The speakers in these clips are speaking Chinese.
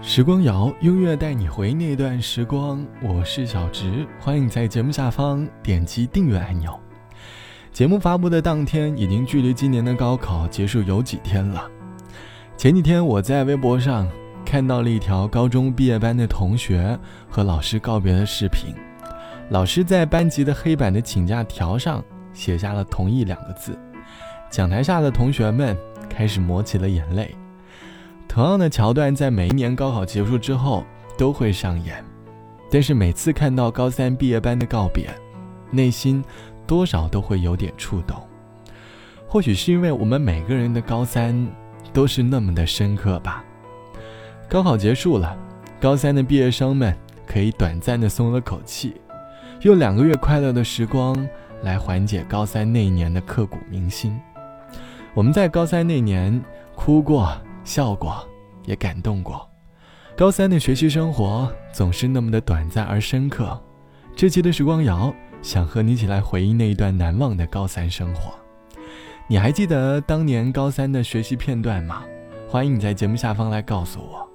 时光谣，音乐带你回那段时光。我是小植，欢迎在节目下方点击订阅按钮。节目发布的当天，已经距离今年的高考结束有几天了。前几天，我在微博上看到了一条高中毕业班的同学和老师告别的视频。老师在班级的黑板的请假条上写下了“同意”两个字。讲台下的同学们开始抹起了眼泪。同样的桥段在每一年高考结束之后都会上演，但是每次看到高三毕业班的告别，内心多少都会有点触动。或许是因为我们每个人的高三都是那么的深刻吧。高考结束了，高三的毕业生们可以短暂的松了口气，用两个月快乐的时光来缓解高三那一年的刻骨铭心。我们在高三那年哭过。笑过，也感动过。高三的学习生活总是那么的短暂而深刻。这期的时光谣想和你一起来回忆那一段难忘的高三生活。你还记得当年高三的学习片段吗？欢迎你在节目下方来告诉我。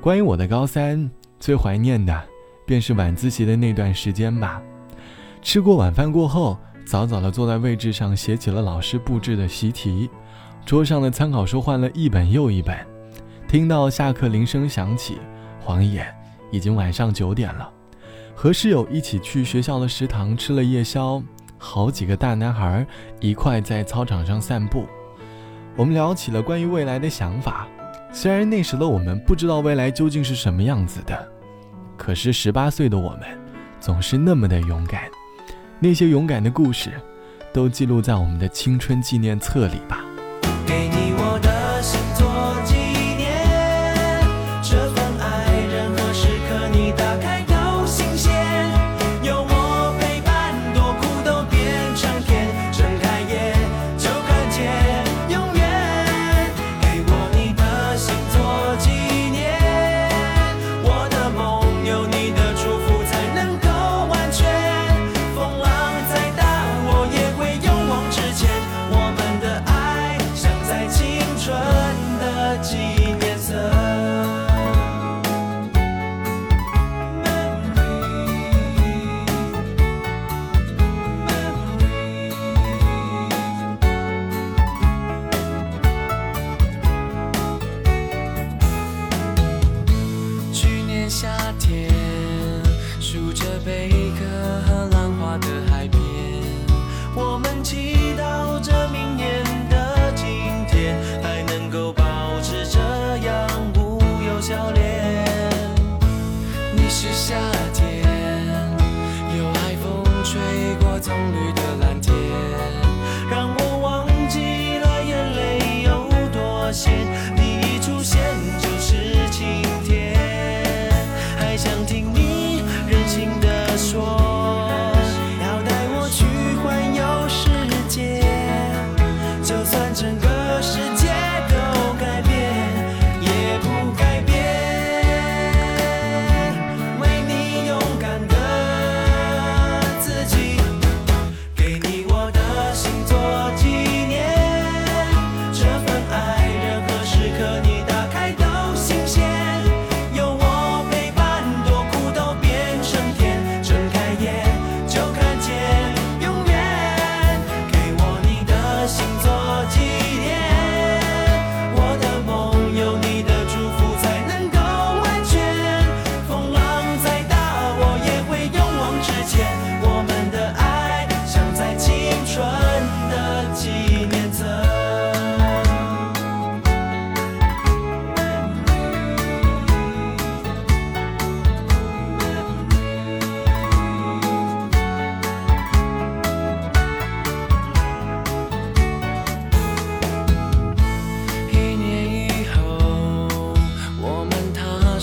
关于我的高三，最怀念的便是晚自习的那段时间吧。吃过晚饭过后，早早的坐在位置上写起了老师布置的习题。桌上的参考书换了一本又一本，听到下课铃声响起，晃眼已经晚上九点了。和室友一起去学校的食堂吃了夜宵，好几个大男孩一块在操场上散步。我们聊起了关于未来的想法，虽然那时的我们不知道未来究竟是什么样子的，可是十八岁的我们总是那么的勇敢。那些勇敢的故事，都记录在我们的青春纪念册里吧。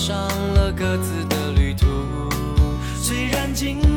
上了各自的旅途。虽然经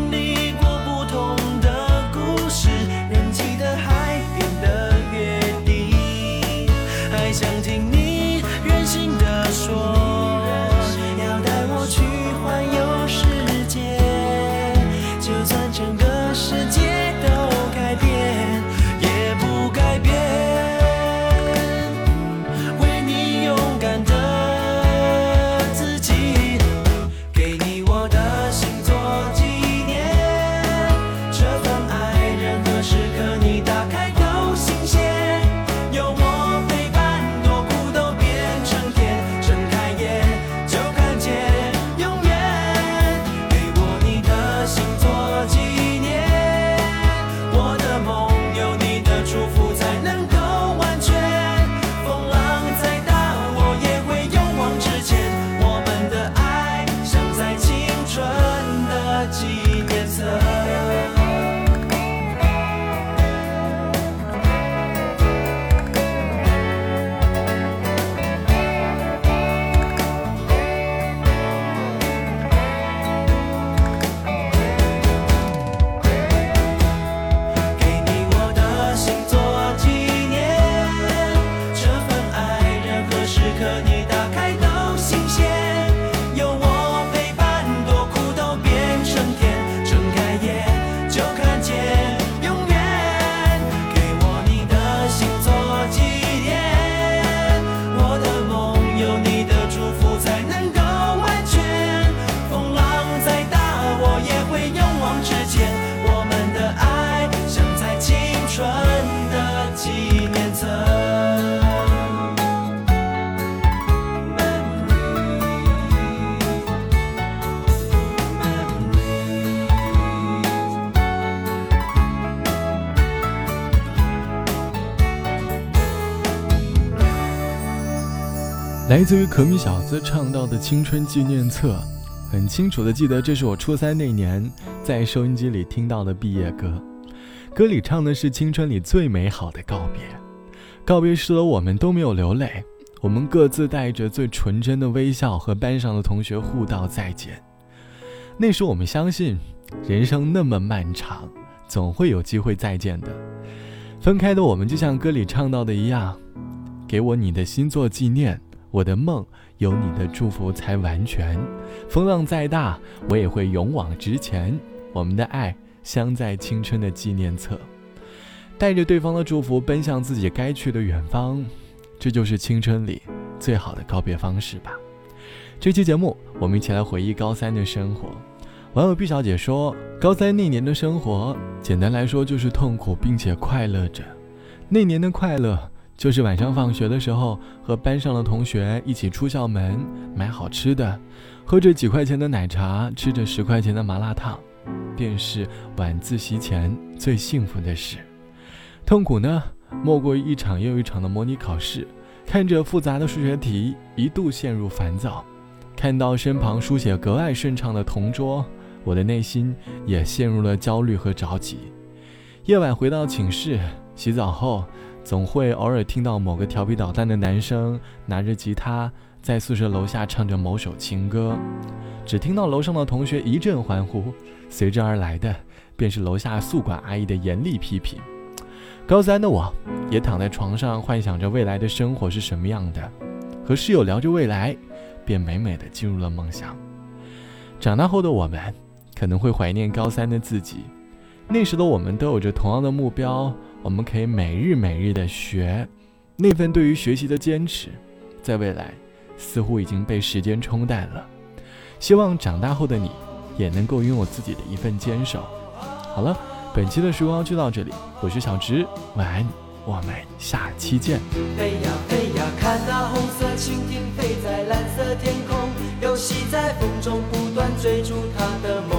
来自于可米小子唱到的青春纪念册，很清楚的记得，这是我初三那年在收音机里听到的毕业歌。歌里唱的是青春里最美好的告别，告别时的我们都没有流泪，我们各自带着最纯真的微笑和班上的同学互道再见。那时我们相信，人生那么漫长，总会有机会再见的。分开的我们就像歌里唱到的一样，给我你的心做纪念。我的梦有你的祝福才完全，风浪再大，我也会勇往直前。我们的爱镶在青春的纪念册，带着对方的祝福奔向自己该去的远方，这就是青春里最好的告别方式吧。这期节目，我们一起来回忆高三的生活。网友毕小姐说，高三那年的生活，简单来说就是痛苦并且快乐着。那年的快乐。就是晚上放学的时候，和班上的同学一起出校门买好吃的，喝着几块钱的奶茶，吃着十块钱的麻辣烫，便是晚自习前最幸福的事。痛苦呢，莫过于一场又一场的模拟考试，看着复杂的数学题，一度陷入烦躁；看到身旁书写格外顺畅的同桌，我的内心也陷入了焦虑和着急。夜晚回到寝室，洗澡后。总会偶尔听到某个调皮捣蛋的男生拿着吉他在宿舍楼下唱着某首情歌，只听到楼上的同学一阵欢呼，随之而来的便是楼下宿管阿姨的严厉批评。高三的我，也躺在床上幻想着未来的生活是什么样的，和室友聊着未来，便美美的进入了梦乡。长大后的我们，可能会怀念高三的自己，那时的我们都有着同样的目标。我们可以每日每日的学，那份对于学习的坚持，在未来似乎已经被时间冲淡了。希望长大后的你，也能够拥有自己的一份坚守。好了，本期的时光就到这里，我是小植，晚安，我们下期见。飞呀飞呀，看那红色蜻蜓飞在蓝色天空，游戏在风中不断追逐它的梦。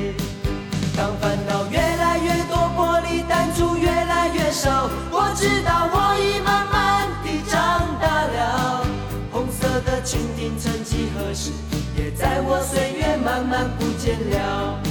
不见了。